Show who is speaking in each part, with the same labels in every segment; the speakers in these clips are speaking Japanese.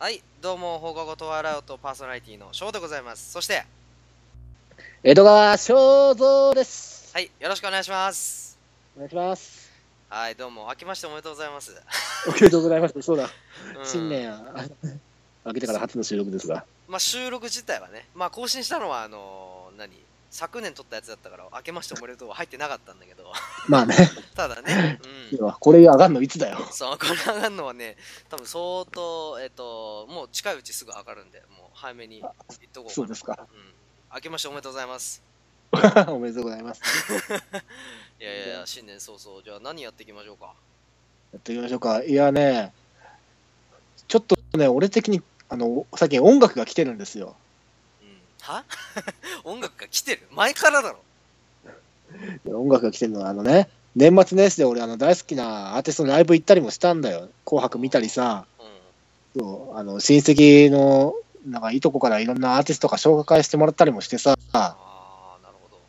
Speaker 1: はい、どうも、放課後トワイライトパーソナリティの翔でございます。そして、
Speaker 2: 江戸川正蔵です。
Speaker 1: はい、よろしくお願いします。
Speaker 2: お願いします。
Speaker 1: はい、どうも、明けましておめでとうございます。
Speaker 2: おめでとうございます。そうだ、
Speaker 1: うん
Speaker 2: 新年あ明けてから初の収録ですが。
Speaker 1: まあ、収録自体はね、まあ、更新したのは、あのー何？昨年撮ったやつだったから、明けましておめでとうは入ってなかったんだけど、
Speaker 2: まあね、
Speaker 1: ただね、うん。
Speaker 2: 今これ上がるのいつだよ。
Speaker 1: そう、これ上がるのはね、多分相当、えっ、と、もう近いうちすぐ上がるんで、もう早めに言っとこう。
Speaker 2: そうですか。
Speaker 1: うん。明けましておめでとうございます。
Speaker 2: おめでとうございます。
Speaker 1: いやいやいや、新年早々、じゃあ何やっていきましょうか。
Speaker 2: やっていきましょうか。いやね、ちょっとね、俺的に、あの、最近音楽が来てるんですよ。
Speaker 1: うん。は？音楽が来てる前からだろ。
Speaker 2: 音楽が来てるのは、あのね、年末年始で俺、あの、大好きなアーティストのライブ行ったりもしたんだよ。紅白見たりさ、
Speaker 1: うん。
Speaker 2: そうあの親戚の、なんかいとこからいろんなアーティストとか紹介してもらったりもしてさ、
Speaker 1: ああ、なるほど。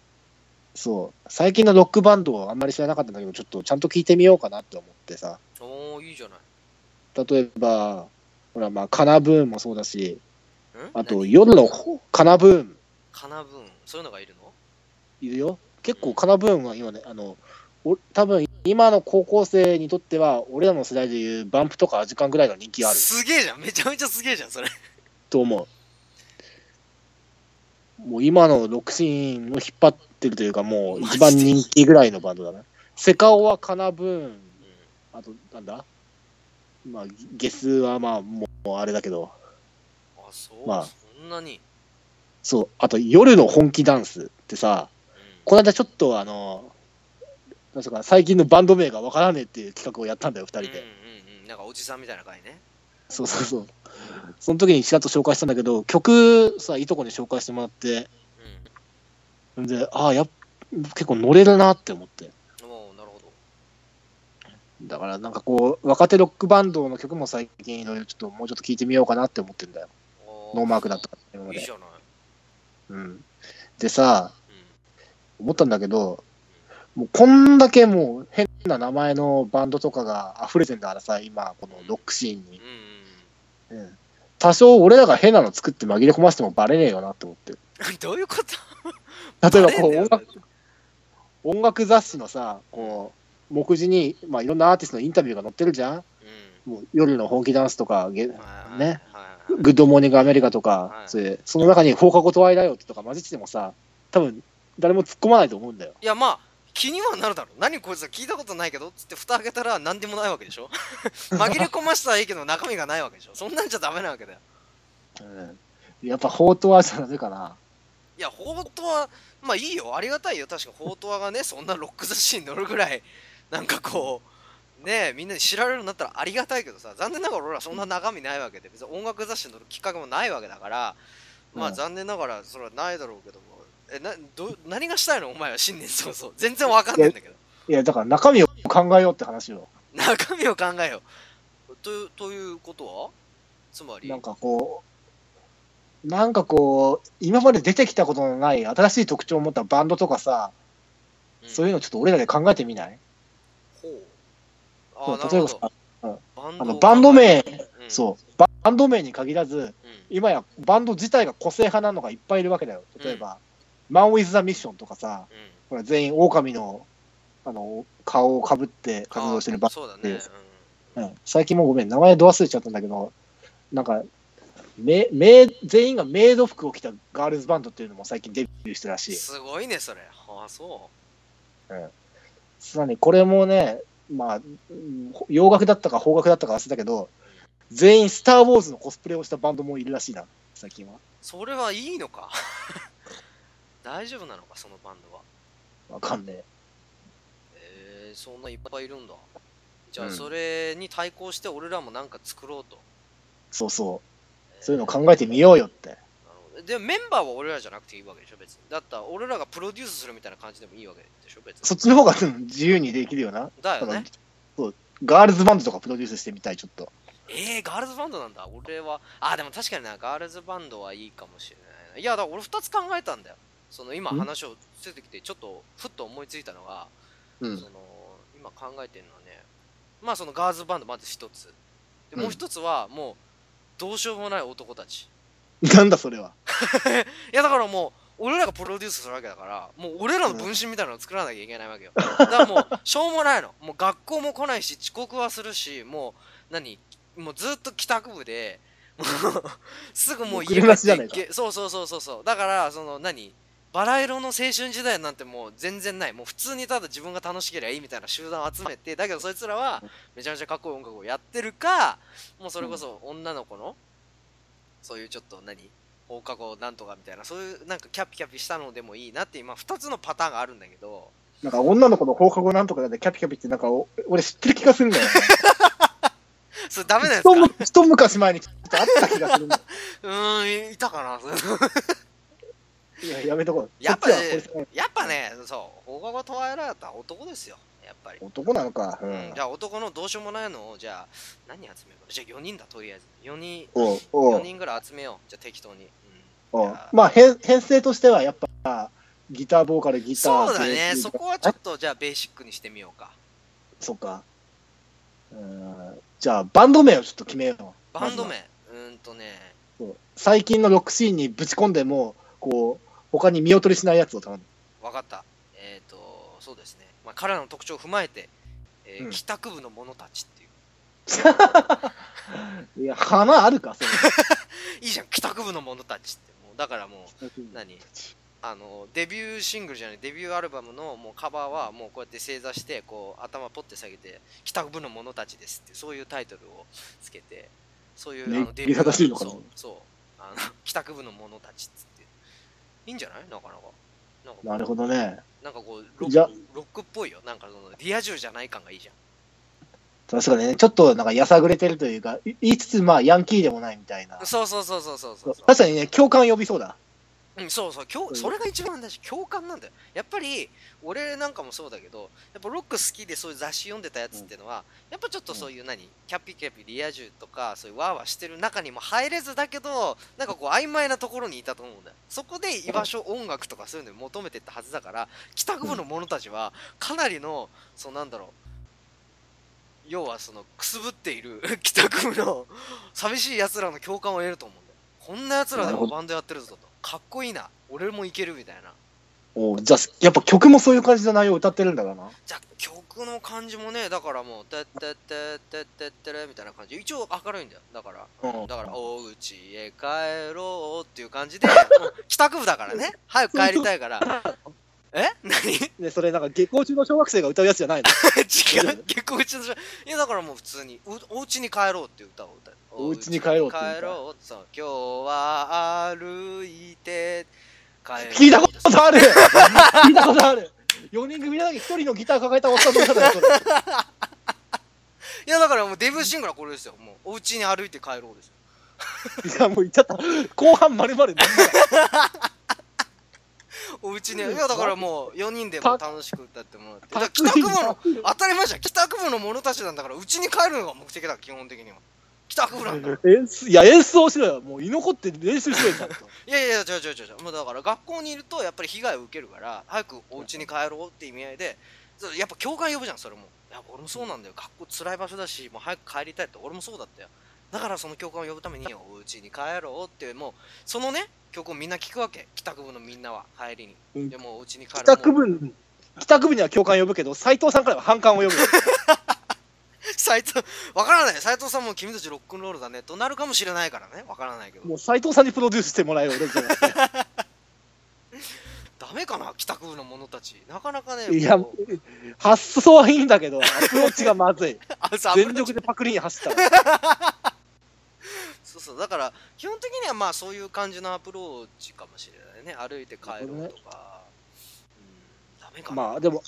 Speaker 2: そう、最近のロックバンドをあんまり知らなかったんだけど、ちょっとちゃんと聞いてみようかなって思ってさ、
Speaker 1: おおいいじゃない。
Speaker 2: 例えば、ほら、まあ、カナブーンもそうだし、
Speaker 1: ん
Speaker 2: あと、
Speaker 1: 何
Speaker 2: 夜のほカナブーン
Speaker 1: カナブーン、そういうのがいるの？
Speaker 2: いるよ。結構カナブーンは今ね、あの、お多分今の高校生にとっては、俺らの世代でいうバンプとかアジカンぐらいの人気ある
Speaker 1: すげえじゃん。めちゃめちゃすげえじゃん、それ。
Speaker 2: と思う。もう今のロックシーンを引っ張ってるというか、もう一番人気ぐらいのバンドだね。セカオはカナブーン、
Speaker 1: うん。
Speaker 2: あと、なんだ？まあ、ゲスはまあ、もうあれだけど、
Speaker 1: あ、そう、
Speaker 2: まあ
Speaker 1: そんなに。
Speaker 2: そう、あと、夜の本気ダンスってさ、
Speaker 1: うん。
Speaker 2: この間ちょっとあの、なんすか、最近のバンド名がわからねえっていう企画をやったんだよ、二人で。
Speaker 1: うんうんうん。なんかおじさんみたいな回ね。
Speaker 2: そうそうそう。その時にちらっと紹介したんだけど、曲さ、いとこに紹介してもらって、
Speaker 1: うん
Speaker 2: で、ああ、やっ結構乗れるなって思って。
Speaker 1: おおなるほど。
Speaker 2: だからなんかこう、若手ロックバンドの曲も最近いろいろちょっともうちょっと聞いてみようかなって思ってんだよ。
Speaker 1: お
Speaker 2: ノーマークだった今まで
Speaker 1: いいじ。ゃない。
Speaker 2: うん。でさ、
Speaker 1: う
Speaker 2: 思ったんだけど、もうこんだけもう変な名前のバンドとかが溢れてんだからさ、今、このロックシーンに
Speaker 1: ん。。うんうん
Speaker 2: うん。多少俺らが変なの作って紛れ込ませてもバレねえよなって思って。
Speaker 1: うん。どういうこと？
Speaker 2: 例えばこう音楽、音楽雑誌のさ、こう、目次に、まあ、いろんなアーティストのインタビューが載ってるじゃん
Speaker 1: うん。
Speaker 2: もう夜の本気ダンスとか、ゲ
Speaker 1: はいはい
Speaker 2: ね、グッドモーニングアメリカとか、
Speaker 1: はい。
Speaker 2: それその中に放課後トワイライオットとか混じっててもさ、多分誰も突っ込まないと思うんだよ。
Speaker 1: いやまあ気にはなるだろ。何こいつは聞いたことないけどっつって蓋開けたら何でもないわけでしょ。紛れ込ましたらいいけど中身がないわけでしょ。そんなんじゃダメなわけだよ。
Speaker 2: うん、やっぱ放トワじゃダメかな。
Speaker 1: いや放トワまあいいよ。ありがたいよ。確か放トワがねそんなロック雑誌に載るぐらいなんかこうねえみんなに知られるようになったらありがたいけどさ残念ながら俺らそんな中身ないわけで別に音楽雑誌に載るきっかけもないわけだからまあ
Speaker 2: うん
Speaker 1: 残念ながらそれはないだろうけどもえなど何がしたいの？お前は新年早々。全然わかんないんだけど。
Speaker 2: いや、だから中身を考えようって話よ。
Speaker 1: 中身を考えよう。というということは？つまり？
Speaker 2: なんかこう、なんかこう、今まで出てきたことのない新しい特徴を持ったバンドとかさ、そういう
Speaker 1: の
Speaker 2: のちょっと俺らで考えてみない？そう例えばあの
Speaker 1: を
Speaker 2: バンド名、
Speaker 1: うん。
Speaker 2: そう、バンド名に限らず、
Speaker 1: うん。
Speaker 2: 今やバンド自体が個性派なのがいっぱいいるわけだよ。例えば、マン・ウィズ・ザ・ミッションとかさ、
Speaker 1: うん。
Speaker 2: ほら全員狼のあの顔をかぶって活動してるバン
Speaker 1: あそうだね、
Speaker 2: ド、うん、最近もうごめん、名前ど忘れちゃったんだけど、なんか、めめ全員がメイド服を着たガールズバンドっていうのも最近デビューしてるらしい。
Speaker 1: すごいねそれ。ああそ
Speaker 2: さらにこれもね、まあ、うん洋楽だったか邦楽だったか忘れたけど、全員スター・ウォーズのコスプレをしたバンドもいるらしいな、最近は。
Speaker 1: うそれはいいのか？大丈夫なのかそのバンドは？
Speaker 2: わかんね
Speaker 1: えー、そんないっぱいいるんだじゃあ
Speaker 2: うん
Speaker 1: それに対抗して俺らもなんか作ろうと、
Speaker 2: え。そうそう。そういうのを考えてみようよって。
Speaker 1: でメンバーは俺らじゃなくていいわけでしょ別に。だったら俺らがプロデュースするみたいな感じでもいいわけでしょ別に。
Speaker 2: そっちの方がうん自由にできるよな。
Speaker 1: だよね。
Speaker 2: そうガールズバンドとかプロデュースしてみたい、ちょっと。
Speaker 1: えー、ガールズバンドなんだ。俺はあでも確かになガールズバンドはいいかもしれない。ないやだから俺2つ考えたんだよ。その今
Speaker 2: ん
Speaker 1: 話をついてきてちょっとふっと思いついたのが、
Speaker 2: うん。
Speaker 1: そ。の今考えてるのはねまあそのガールズバンドまず1つ。で
Speaker 2: うん。
Speaker 1: もう1つはもうどうしようもない男たち
Speaker 2: なんだそれは。
Speaker 1: いやだからもう俺らがプロデュースするわけだからもう俺らの分身みたいなのを作らなきゃいけないわけよ。だからもうしょうもないの。もう学校も来ないし遅刻はするしもう何もうずっと帰宅部でもうすぐもう家帰ってけそうそうそうそうそう。だからその何バラ色の青春時代なんてもう全然ない。もう普通にただ自分が楽しければいいみたいな集団を集めてだけどそいつらはめちゃめちゃかっこいい音楽をやってるかもうそれこそ女の子のそういうちょっと何？放課後なんとかみたいな。そういうなんかキャピキャピしたのでもいいなって今2つのパターンがあるんだけど。
Speaker 2: なんか女の子の放課後なんとかでキャピキャピってなんかお俺知ってる気がするんだよね。
Speaker 1: それダメなんですか。
Speaker 2: 一昔前にちょっとあった気がするんだよ。
Speaker 1: うーんいたかな。
Speaker 2: いや、やめとこう。
Speaker 1: やっぱねやっぱねそう放課後トワイライトは男ですよやっぱり、
Speaker 2: 男なのか。う
Speaker 1: うん。ん、じゃあ男のどうしようもないのをじゃあ何集めようか。じゃあ4人だとりあえず。4人
Speaker 2: おうお
Speaker 1: 4
Speaker 2: う
Speaker 1: 人ぐらい集めよう。じゃあ適当に、うん、
Speaker 2: まあ編、編成としてはやっぱ、ギター、ボーカル、ギター。
Speaker 1: そうだね。そこはちょっとじゃあベーシックにしてみようか。
Speaker 2: そっか。うん。じゃあ、バンド名をちょっと決めよう。
Speaker 1: バンド名。うーんとね。
Speaker 2: 最近のロックシーンにぶち込んでも、こう、他に見劣りしないやつを頼む。
Speaker 1: わかった。えっ、ー、とそうですね、まあ、彼らの特徴を踏まえて、えー
Speaker 2: うん。
Speaker 1: 帰宅部の者たちっていう。
Speaker 2: いや、花あるか、それ。
Speaker 1: いいじゃん帰宅部の者たちって。もうだからもう何？あのデビューシングルじゃないデビューアルバムのもうカバーはもうこうやって正座してこう頭ポッて下げて「帰宅部の者たちです」ってそういうタイトルをつけてそういう、
Speaker 2: ね
Speaker 1: あのデビュー
Speaker 2: 正しいのかな。
Speaker 1: そうそうあの帰宅部の者たちっつっていいんじゃない？なかなかなんか
Speaker 2: なるほどね。
Speaker 1: なんかこうロ
Speaker 2: じゃ
Speaker 1: ックロックっぽいよなんかそのリア充じゃない感がいいじゃん
Speaker 2: 確かにね、ちょっとなんかやさぐれてるというか、い言いつつ、まあ、ヤンキーでもないみたいな。
Speaker 1: そうそうそうそうそうそう
Speaker 2: 確かにね、共感呼びそうだ。
Speaker 1: うん、そうそう共
Speaker 2: うん。
Speaker 1: それが一番大事共感なんだよ。やっぱり俺なんかもそうだけどやっぱロック好きでそういう雑誌読んでたやつっていうのは、やっぱちょっとそういう何、キャピキャピリア充とかそういうワーワーしてる中にも入れずだけどなんかこう曖昧なところにいたと思うんだよ。そこで居場所音楽とかそういうのに求めてったはずだから帰宅部の者たちはかなりのそうなんだろう要はそのくすぶっている帰宅部の寂しい奴らの共感を得ると思うんだよ。こんな奴らでもバンドやってるぞとかっこいいな俺もいけるみたいな
Speaker 2: おうじゃあ、やっぱ曲もそういう感じの内容を歌ってるんだからな。
Speaker 1: じゃあ曲の感じもねだからもう「てってってってってってれ」みたいな感じ一応明るいんだよだから、
Speaker 2: うん
Speaker 1: だから「お家へ帰ろう」っていう感じで帰宅部だからね早く帰りたいからえ何違
Speaker 2: で、それなんか下校中の小学生が歌うやつじゃないの
Speaker 1: う結構うちのいやだからもう普通に「うお家に帰ろう」っていう歌を歌う
Speaker 2: お家に帰ろうって
Speaker 1: 帰ろうそう今日は歩いて。帰ろう
Speaker 2: 聞いたことある。聞いたことある !4 人組なのに1人のギター抱えたおっさんの歌だよ、それ。
Speaker 1: いやだからもうデビューシングルはこれですよ。もうお家に歩いて帰ろうですよ。
Speaker 2: いや、もう言っちゃった。後半丸々なんだよ。
Speaker 1: お家にいやだからもう4人でも楽しく歌ってもらって。だ帰宅部の当たり前じゃん。帰宅部の者たちなんだからうちに帰るのが目的だ基本的には帰宅部なんだい
Speaker 2: 演奏いや、演奏しろよ。もう居残って練習しろよ、ちゃんと。
Speaker 1: やいや違う違う違う。もうだから学校にいるとやっぱり被害を受けるから早くお家に帰ろうって意味合いでやっぱ共感呼ぶじゃんそれも。いや俺もそうなんだよ。学校辛い場所だしもう早く帰りたいって俺もそうだったよ。だからその共感を呼ぶためにお家に帰ろうってもうそのね曲をみんな聞くわけ。帰宅部のみんなは帰りに、
Speaker 2: うん。
Speaker 1: でもうお家に帰ろう
Speaker 2: 帰宅部、帰宅部には共感呼ぶけど、斎藤さんからは反感を呼ぶ。
Speaker 1: 斉藤わからない。斉藤さんも君たちロックンロールだね。となるかもしれないからね。わからないけど。
Speaker 2: もう斎藤さんにプロデュースしてもらえよ、俺じゃなくて
Speaker 1: ダメかな？帰宅部の者たち。なかなかね
Speaker 2: いや発想はいいんだけど、アプローチがまずい。全力でパクリに走ったら。
Speaker 1: そうそう。だから基本的にはまあそういう感じのアプローチかもしれないね。歩いて帰ろうとか、うん。ダメかな、
Speaker 2: まあ、でも、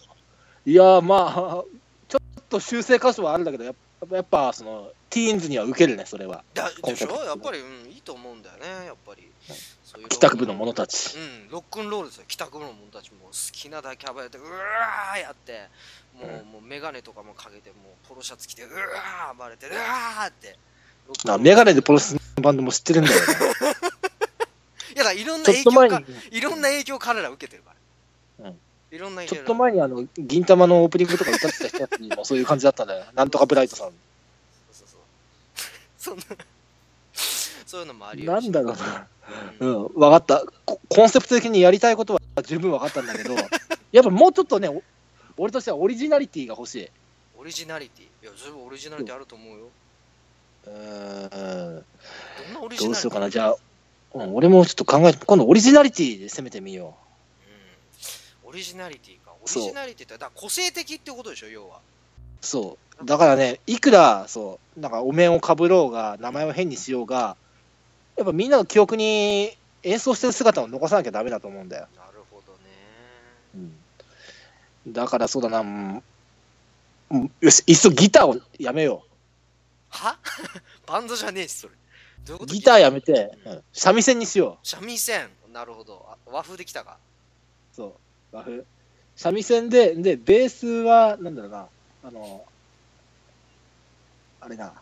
Speaker 2: いや、まあ、と修正箇所はあるんだけど、やっぱ、やっぱその、ティーンズには受けるね、それは。
Speaker 1: だでしょ？やっぱり、うん、いいと思うんだよねやっぱり。そういう
Speaker 2: 帰宅部の者たち。
Speaker 1: うん、ロックンロールですよ。帰宅部の者たちも好きなだけ暴れてうわーやって。もう,、
Speaker 2: うん。
Speaker 1: もうメガネとかもかけてもうポロシャツ着てうわー暴れてうわーって。ロックンロー
Speaker 2: あ
Speaker 1: ル
Speaker 2: メガネでポロスのバンドも知ってるんだよね。
Speaker 1: いやだいろんな影響かいろんな影響彼ら受けてるから、
Speaker 2: うん
Speaker 1: いろんな
Speaker 2: ちょっと前にあの、銀玉のオープニングとか歌ってた人たちもそういう感じだったんだよ。なんとかブライトさん。
Speaker 1: そうそうそうそんなそういうのもあり
Speaker 2: なんだろうな。
Speaker 1: う
Speaker 2: うんん、分かった。ココンセプト的にやりたいことは十分分かったんだけど、やっぱもうちょっとね、お俺としてはオリジナリティが欲しい。
Speaker 1: オリジナリティいや十分オリジナリティあると思うよ
Speaker 2: うーん、
Speaker 1: どんなオリジナリティ？
Speaker 2: どうしようかな。じゃあ、うん、俺もちょっと考えて、今度オリジナリティで攻めてみよ
Speaker 1: うんオリジナリティか。オリジナリティってだ個性的ってことでしょ要は。
Speaker 2: う。そう。だからね、いくら、そう、なんかお面をかぶろうが、名前を変にしようが、やっぱみんなの記憶に演奏してる姿を残さなきゃダメだと思うんだよ。
Speaker 1: なるほどね。
Speaker 2: うん、だからそうだな、うん。うんよし、いっそギターをやめよ
Speaker 1: は？バンドじゃねえしそれ。どういう
Speaker 2: う。
Speaker 1: こと？
Speaker 2: ギターやめて、うん。三味線にしよ
Speaker 1: 三味線。なるほど。あ和風できたか。
Speaker 2: う。そう、和風。三味線で、で、ベースは、なんだろうな、あの、あれな、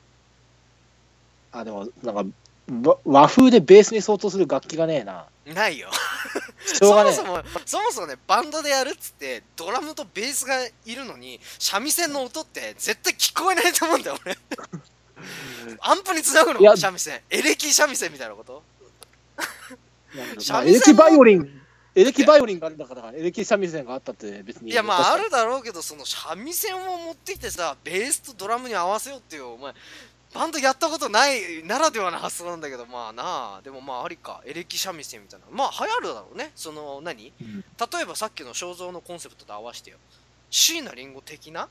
Speaker 2: あ、でも、なんか、わ和風でベースに相当する楽器がねえな。
Speaker 1: ないよ。そ。もそもそもそもねバンドでやるっつってドラムとベースがいるのに三味線の音って絶対聞こえないと思うんだよ俺。アンプにつなぐの？三味線。エレキ三味線みたいなこと？
Speaker 2: エレキバイオリン、エレキバイオリンがあるんだから、エレキ三味線があったって別に。
Speaker 1: いやまああるだろうけどその三味線を持ってきてさベースとドラムに合わせようっていうお前バンドやったことないならではの発想なんだけどまあなあ。でもまあありか。エレキ三味線みたいな。まあ流行るだろうね。その何？
Speaker 2: うん。
Speaker 1: 例えばさっきの肖像のコンセプトと合わせてよ。椎名林檎的な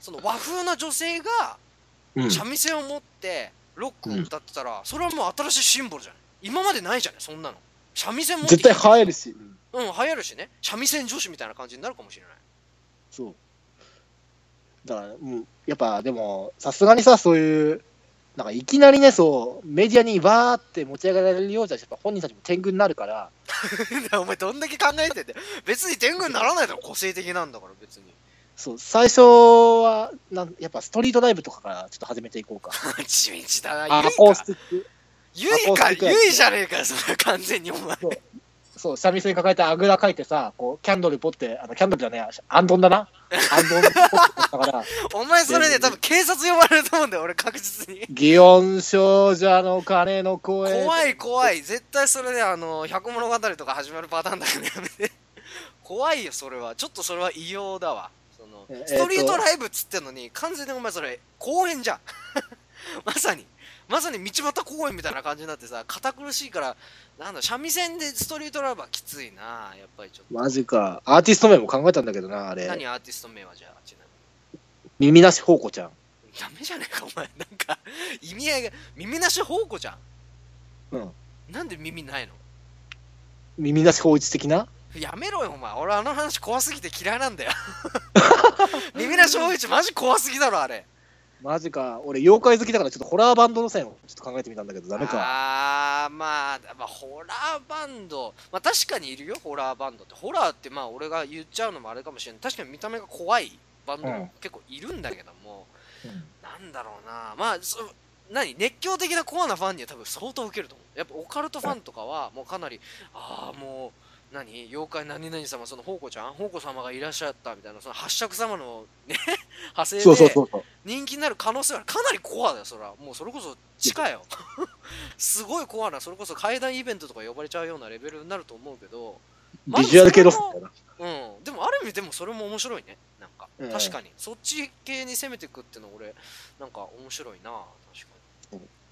Speaker 1: その和風な女性が
Speaker 2: うん。
Speaker 1: 三味線を持ってロックを歌ってたら、それはもう新しいシンボルじゃない。今までないじゃないそんなの三味線持って
Speaker 2: 絶対映えるし。うん
Speaker 1: うん流行るしね。三味線女子みたいな感じになるかもしれない。
Speaker 2: そう。だから、うん、やっぱでも、さすがにさ、そういう、なんかいきなりね、そう、メディアにわーって持ち上げられるようじゃ、やっぱ本人たちも天狗になるから、
Speaker 1: お前どんだけ考えてんだよ。別に天狗にならないだろ個性的なんだから別に。
Speaker 2: そう、最初は、なんやっぱストリートライブとかからちょっと始めていこうか。
Speaker 1: 地道だな。
Speaker 2: ア
Speaker 1: ゆいか。
Speaker 2: コースティック。
Speaker 1: ゆいかゆいじゃねえかよそれは完全にお前。
Speaker 2: そう、三味線抱えてあぐらかいてさ、こう、キャンドルポって、あの、キャンドルじゃねえや、アンドンだな。アンドンポってだから、
Speaker 1: お前それで多分警察呼ばれると思うんだよ俺確実に。
Speaker 2: 祇園少女の鐘の声。
Speaker 1: 怖い怖い。絶対それであの百物語とか始まるパターンだからやめて。怖いよそれは。ちょっとそれは異様だわ。その
Speaker 2: え
Speaker 1: ストリートライブっつってんのに完全にお前それ公園じゃん。まさにまさに道端公園みたいな感じになってさ堅苦しいからなんだ三味線でストリートライブはきついなやっぱりちょっと。
Speaker 2: マジか。アーティスト名も考えたんだけどな、あれ。
Speaker 1: 何アーティスト名はじゃあちなみに。
Speaker 2: 耳なしほうこちゃん。
Speaker 1: ダメじゃねえかお前。なんか意味合いが耳なし宝庫じゃん。
Speaker 2: うん。
Speaker 1: なんで耳ないの？
Speaker 2: 耳なし法一的な？
Speaker 1: やめろよお前。俺あの話怖すぎて嫌いなんだよ。耳なし大一マジ怖すぎだろあれ
Speaker 2: マジか。俺、妖怪好きだから、ちょっとホラーバンドの線をちょっと考えてみたんだけど、ダメか。
Speaker 1: あーまあ、まあ、ホラーバンド。まあ確かにいるよホラーバンドって。ホラーってまあ俺が言っちゃうのもあれかもしれない確かに見た目が怖いバンド
Speaker 2: うん。
Speaker 1: も結構いるんだけども、
Speaker 2: うん。
Speaker 1: なんだろうな。まあそ何？熱狂的なコアなファンには多分相当受けると思う。やっぱオカルトファンとかはもうかなりああもう何？妖怪何々様その宝庫ちゃん？宝庫様がいらっしゃったみたいなその八尺様のね？派生で。人気になる可能性はかなりコアだよそれは。もうそれこそ地下よ。すごいコアなそれこそ怪談イベントとか呼ばれちゃうようなレベルになると思うけどま
Speaker 2: ビジュアル系ロスな。
Speaker 1: うん。でもある意味でもそれも面白いね。なんか、
Speaker 2: うん。
Speaker 1: 確かに。そっち系に攻めていくっての俺なんか面白いな確か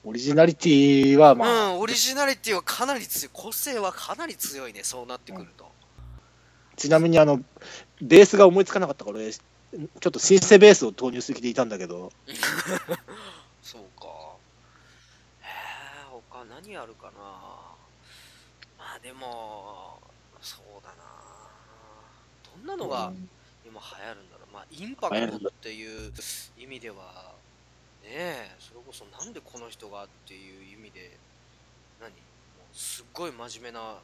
Speaker 2: オリジナリティは、
Speaker 1: に、
Speaker 2: まあ、
Speaker 1: うんオリジナリティはかなり強い個性はかなり強いねそうなってくると、
Speaker 2: ちなみにあの、ベースが思いつかなかったから、俺ちょっとシンセベースを投入する気でいたんだけど、
Speaker 1: そうか。へえ他何あるかな。まあでもそうだな。どんなのが
Speaker 2: うん。
Speaker 1: 今流行るんだろう。まあインパクトっていう意味ではねえそれこそなんでこの人がっていう意味で何？もうすっごい真面目な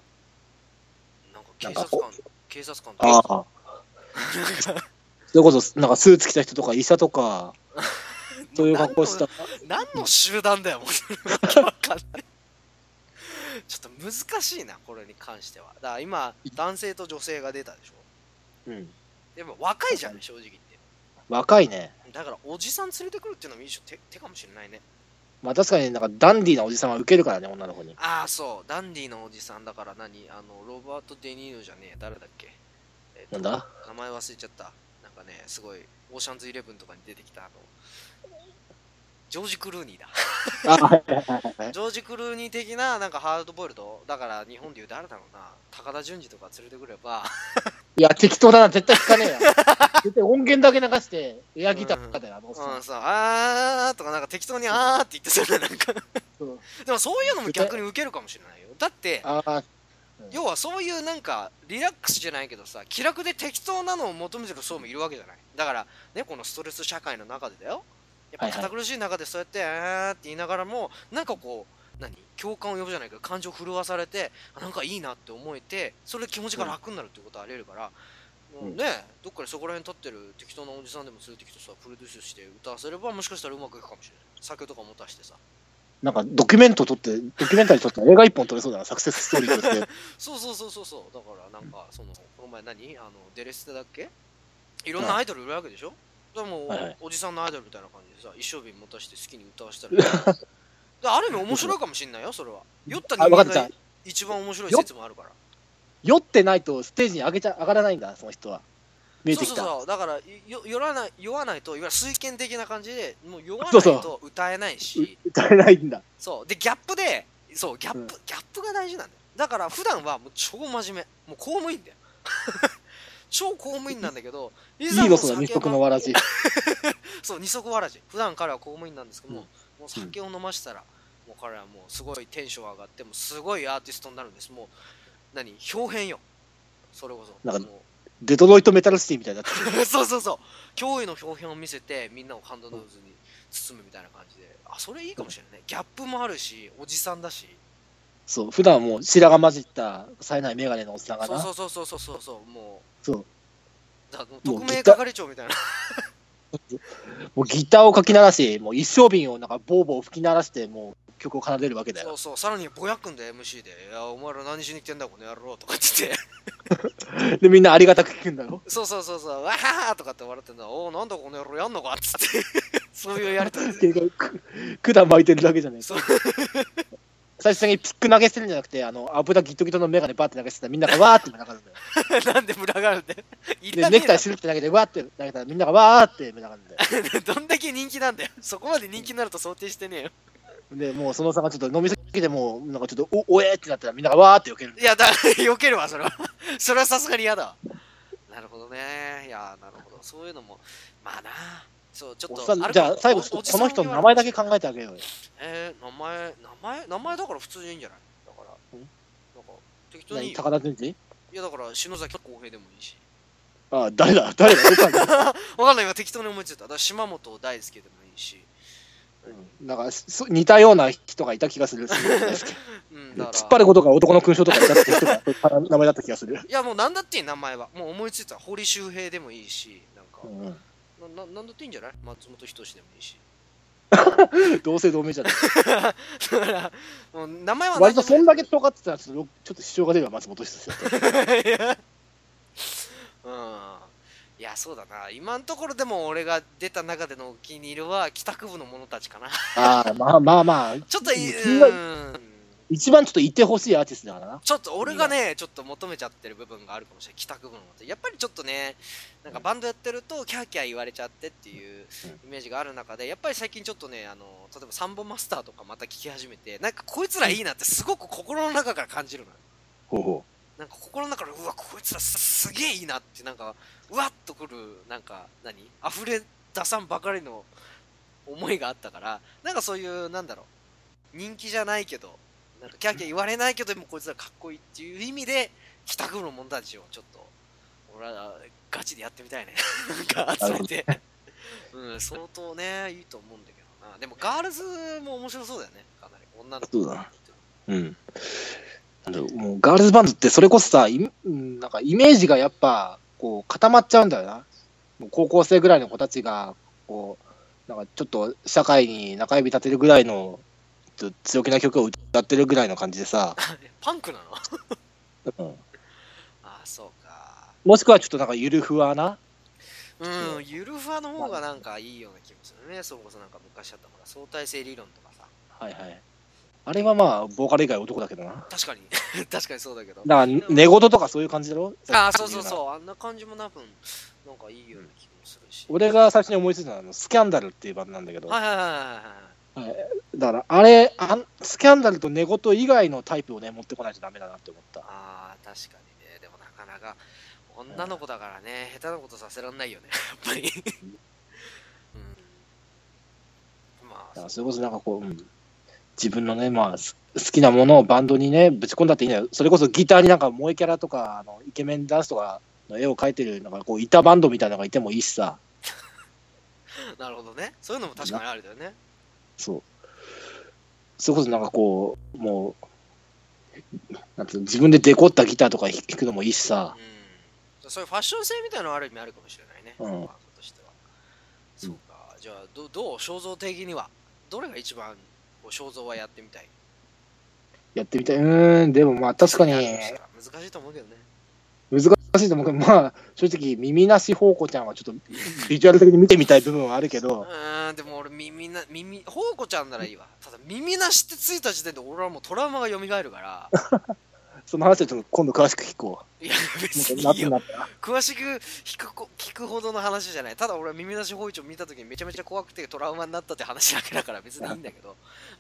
Speaker 1: なんか警察官警察官と
Speaker 2: あ
Speaker 1: か
Speaker 2: あ、それこそ、なんかスーツ着た人とか医者とか、そういう格好した。
Speaker 1: 何の集団だよ。ちょっと難しいな、これに関しては。だから今、男性と女性が出たでしょ。
Speaker 2: うん。
Speaker 1: でも若いじゃん、正直。
Speaker 2: 若いね。
Speaker 1: だから、おじさん連れてくるっていうのもいいしょ。手手かもしれないね。
Speaker 2: まあ確かになんかダンディーなおじさんは受けるからね、女の子に。
Speaker 1: ああそう。ダンディのおじさんだから何？あのロバート・デ・ニーロじゃねえ？誰だっけ、えっと
Speaker 2: なんだ？
Speaker 1: 名前忘れちゃった。なんかねすごいオーシャンズイレブンとかに出てきたあのジョージ・クルーニーだ。ジョージ・クルーニー的ななんかハードボイルド？だから日本でいう誰だろうな。高田純次とか連れてくれば
Speaker 2: いや、適当だな、絶対聞かねえや。絶対音源だけ流して、エアギターとかだよ、あの
Speaker 1: うん。さあーとかなんか適当にあーって言ってそれなんか。でもそういうのも逆にウケるかもしれないよ。だって
Speaker 2: ああ、
Speaker 1: 要はそういうなんかリラックスじゃないけどさ気楽で適当なのを求めてる層もいるわけじゃない。だからねこのストレス社会の中でだよ。やっぱ堅苦しい中でそうやって「あー」って言いながらもなんかこう何？共感を呼ぶじゃないけど感情を震わされてあなんかいいなって思えてそれで気持ちが楽になるっていうことはあり得るから、もうねどっかでそこら辺立ってる適当なおじさんでも連れてきてさプロデュースして歌わせればもしかしたらうまくいくかもしれない。酒とか持たしてさ。
Speaker 2: なんかドキュメント撮って、ドキュメンタリー撮って映画一本撮れそうだな、サクセスストーリーとして。
Speaker 1: そうそうそうそうそう。だからなんかそのこの前何？あのデレステだっけ？いろんなアイドルいるわけでしょ？でも、
Speaker 2: はいはい。
Speaker 1: おじさんのアイドルみたいな感じでさ一生瓶持たして好きに歌わせたらで ある意味面白いかもしんないよそれは。酔った人間が一番面白い説もあるから。
Speaker 2: 酔ってないとステージに上げちゃ上がらないんだ、その人は。見え
Speaker 1: そうそう
Speaker 2: てきた。
Speaker 1: そう。だからよ酔わない酔わないといわゆる水拳的な感じでもう酔わない
Speaker 2: そうそう
Speaker 1: と歌えないし。
Speaker 2: 歌えないんだ。
Speaker 1: そう。でギャップでそうギャップ、
Speaker 2: うん。
Speaker 1: ギャップが大事なんだよ。だから普段はもう超真面目。もう公務員だよ。超公務員なんだけどい
Speaker 2: いいの、
Speaker 1: もう
Speaker 2: その二
Speaker 1: 酒
Speaker 2: 足のわらじ。
Speaker 1: そう二足わらじ。普段彼は公務員なんですけども、
Speaker 2: うん
Speaker 1: もう酒を飲ましたら、もう彼はもうすごいテンション上がってもうすごいアーティストになるんです。もう何表変よ。それこそ。
Speaker 2: なんか
Speaker 1: も
Speaker 2: デトロイトメタルシティみたいになって
Speaker 1: そうそうそう。驚異の表現を見せてみんなをハンドノーズに包むみたいな感じで。あそれいいかもしれないね。ギャップもあるしおじさんだし。
Speaker 2: そう、普段はもう白髪混じった冴えない眼鏡のおっさんがな。
Speaker 1: そうそうそうそうそうそう。もう。
Speaker 2: そう。
Speaker 1: だもう
Speaker 2: もう
Speaker 1: 特命係長みたいな
Speaker 2: もうギターをかき鳴らし、もう一生瓶をなんかボーボー吹き鳴らして、もう曲を奏でるわけだよ。
Speaker 1: そうそう。さらにぼやくんで MC で「いやお前ら何しに来てんだこの野郎」とかって言って。
Speaker 2: で、みんなありがたく聞くんだろ？
Speaker 1: そうそうそうそう、わははとかって笑ってんだ、おお、なんだこの野郎やんのか？っつって、そういうやりとり。で。
Speaker 2: 結局く管巻いてるだけじゃない
Speaker 1: そう
Speaker 2: 最初にピック投げしてるんじゃなくて、あの油ギトギトの眼鏡バーって投げてたらみんながわーって投げるんだよ。
Speaker 1: なんで群がるんだよ。い
Speaker 2: で、
Speaker 1: らね
Speaker 2: ネクタイシュルって投げて、わーって投げたらみんながわーって群がるんだよ。
Speaker 1: どんだけ人気なんだよ。そこまで人気になると想定してねえよ。
Speaker 2: で、もうその差がちょっと飲みすぎて、もうなんかちょっとお、おえーってなったらみんながわーって避けるんだよ。
Speaker 1: いや、だ 避けるわ、それは。それはさすがに嫌だわ。なるほどね。いや、なるほど。そういうのも、まあな。そう、ちょっと。
Speaker 2: じゃあ最後、この人の名前だけ考えてあげようよ。
Speaker 1: えー、名前、名前、名前だから普通でいいんじゃない？だから、
Speaker 2: ん
Speaker 1: なんか、適当に
Speaker 2: 高田純次？
Speaker 1: いや、だから、篠崎浩平でもいいし。
Speaker 2: ああ、誰だ？誰だ？わかんない
Speaker 1: わかんない、今適当に思いついた。だから島本大輔でもいいし。
Speaker 2: うんなんかそ似たような人がいた気がする。
Speaker 1: うん。
Speaker 2: 突っ張ることが男の勲章とかいたって人が名前だった気がする。
Speaker 1: いやもうなんだって名前はもう思いついた堀周平でもいいしなんか、
Speaker 2: うん
Speaker 1: なななんだっていいんじゃない？松本人志でもいいし。
Speaker 2: 同姓同名じゃない。
Speaker 1: だからもう名前は
Speaker 2: 割とそんだけ
Speaker 1: と
Speaker 2: 尖ってたらちょっと支障が出るわ、松本人志
Speaker 1: うん。いやそうだな。今のところでも俺が出た中でのお気に入りは帰宅部の者たちかな。
Speaker 2: ああ、まあまあまあ、
Speaker 1: ちょっとい
Speaker 2: うん
Speaker 1: うん
Speaker 2: 一番ちょっといてほしいアーティストだからな。
Speaker 1: ちょっと俺がね、ちょっと求めちゃってる部分があるかもしれない、帰宅部のやっぱりちょっとね、なんかバンドやってると、キャーキャー言われちゃってっていうイメージがある中で、やっぱり最近ちょっとね、あの例えばサンボマスターとかまた聞き始めて、なんかこいつらいいなってすごく心の中から感じるのよ。
Speaker 2: ほうほ
Speaker 1: なんか心の中から、うわ、こいつらすすげえいいなって、なんか、うわっとくる、なんか、何？溢れ出さんばかりの思いがあったから、なんかそういう、なんだろう、人気じゃないけど、なんかキャーキャー言われないけど、でもこいつらかっこいいっていう意味で、帰宅部の者たちをちょっと、俺はガチでやってみたいね。なんか集めて。うん、相当ね、いいと思うんだけどな。でも、ガールズも面白そうだよね、かなり。女の子
Speaker 2: そうだなう。うん。もうガールズバンドってそれこそさ、なんかイメージがやっぱこう固まっちゃうんだよな。もう高校生ぐらいの子たちが、こう、なんかちょっと社会に中指立てるぐらいのと強気な曲を歌ってるぐらいの感じでさ、
Speaker 1: パンクなの？
Speaker 2: うん。
Speaker 1: ああ、そうか。
Speaker 2: もしくはちょっとなんかゆるふわな、
Speaker 1: うん、ゆるふわの方がなんかいいような気もするね。それこそなんか昔あったほら相対性理論とかさ、
Speaker 2: はいはい。あれはまあ、ボーカル以外男だけどな。
Speaker 1: 確かに。確かにそうだけど。
Speaker 2: だから、寝言とかそういう感じだろ？
Speaker 1: ああそうそうそう。あんな感じも多分なんかいいような気もするし、
Speaker 2: 俺が最初に思いついたのはスキャンダルっていうバンドなんだけど、
Speaker 1: はいはいはいはいはい
Speaker 2: だから、あれあん、スキャンダルと寝言以外のタイプをね、持ってこないとダメだなって思った。
Speaker 1: ああ確かにね。でもなかなか女の子だからね下手なことさせらんないよねやっぱり。うん。まあ
Speaker 2: それこそなんかこう、うん。自分のね、まあ、す好きなものをバンドにね、ぶち込んだっていいんだよ。それこそギターになんか萌えキャラとか、あのイケメンダンスとかの絵を描いてる、なんかこう、板バンドみたいなのがいてもいいしさ。
Speaker 1: なるほどね。そういうのも確かにあるよね
Speaker 2: そう。それこそなんかこう、もう、なんつうの自分でデコったギターとか弾くのもいいしさ。
Speaker 1: うん。そういうファッション性みたいなのはある意味あるかもしれないね、
Speaker 2: うん。
Speaker 1: バンドとしては。そうか。じゃあどどう肖像的にはどれが一番こう肖像はやってみたい？
Speaker 2: やってみたい。うーん、でもまあ確かに。
Speaker 1: 難しいと思うけどね
Speaker 2: 難しいと思うけど、まあ正直耳なしほうこちゃんはちょっとビジュアル的に見てみたい部分はあるけ
Speaker 1: う
Speaker 2: ど、
Speaker 1: ーんでも俺耳な耳ほうこちゃんならいいわ。ただ耳なしってついた時点で俺はもうトラウマが蘇るから
Speaker 2: その話はちょっと今度詳しく聞こ
Speaker 1: いや
Speaker 2: う。
Speaker 1: 別にいいよ。詳しく聞くこ聞くほどの話じゃない。ただ俺は耳なしほいちょ見た時にめちゃめちゃ怖くてトラウマになったって話だけだから別にいいんだけど。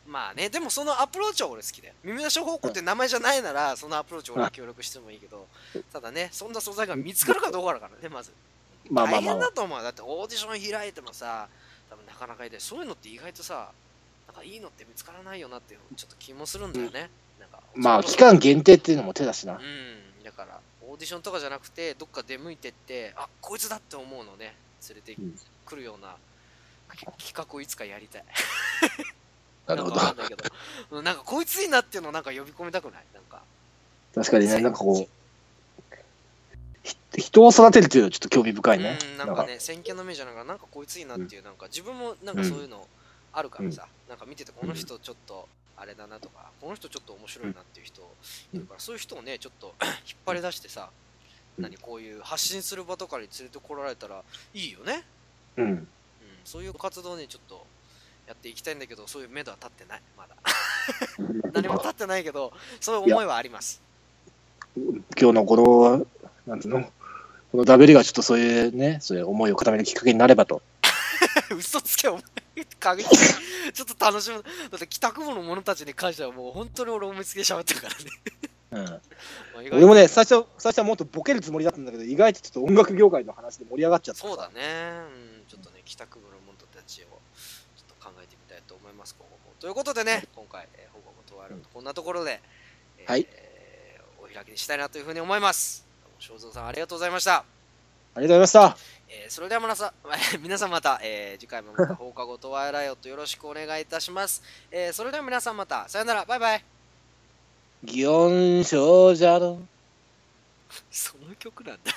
Speaker 1: まあねでもそのアプローチは俺好きだよ。耳なしほうこって名前じゃないならそのアプローチ俺は協力してもいいけど。ただねそんな素材が見つかるかどうかだからねまず。大
Speaker 2: まあまあまあ。
Speaker 1: 変だと思う。だってオーディション開いてもさ多分なかなかいないそういうのって意外とさなんかいいのって見つからないよなっていうちょっと気もするんだよね、なんか
Speaker 2: まあ期間限定っていうのも手だしな。
Speaker 1: うん、だからオーディションとかじゃなくてどっか出向いてってあこいつだって思うのね。連れて
Speaker 2: うん。
Speaker 1: くるようなき企画をいつかやりたい。
Speaker 2: なるほど。
Speaker 1: なんなん。かこいついいなっていうのをなんか呼び込みたくない？なんか。
Speaker 2: 確かにね、なんかこう、ひ人を育てるっていうのはちょっと興味深いね。
Speaker 1: うん、なんかね先見の目じゃなくなんかこいついいなっていう、なんか自分もなんかそういうのあるからさ、なんか見ててこの人ちょっとあれだなとか、この人ちょっと面白いなっていう人いるから、そういう人をねちょっと 引っ張り出してさ、
Speaker 2: うん。
Speaker 1: 何こういう発信する場とかに連れてこられたらいいよね、
Speaker 2: うん。
Speaker 1: うん、そういう活動をねちょっとやっていきたいんだけどそういう目処は立ってない。まだ。何も立ってないけどそういう思いはあります。
Speaker 2: 今日のこの、なんつうの、このダベリがちょっとそういうね、そういう思いを固めるきっかけになればと。
Speaker 1: 嘘つけお前過激にちょっと楽しむ。だって帰宅部の者たちに関してはもう本当に俺思いつきで喋ってるからね。
Speaker 2: うん、
Speaker 1: まあ意外と。
Speaker 2: 俺もね、最初、最初はもっとボケるつもりだったんだけど、意外とちょっと音楽業界の話で盛り上がっちゃった。
Speaker 1: そうだ。ね、うん、ちょっとね帰宅部の者たちをちょっと考えてみたいと思います今後も。ということでね今回、えー、保護も問われるこんなところで、えー
Speaker 2: はい。
Speaker 1: お開きにしたいなというふうに思います。正蔵さんありがとうございました。
Speaker 2: ありがとうございました。
Speaker 1: えーそれでは皆さん 皆さんまた、えー次回もまた放課後トワイライオットよろしくお願いいたします、えーそれでは皆さんまたさよならバイバイ。
Speaker 2: 祇園少女の
Speaker 1: その曲なんだ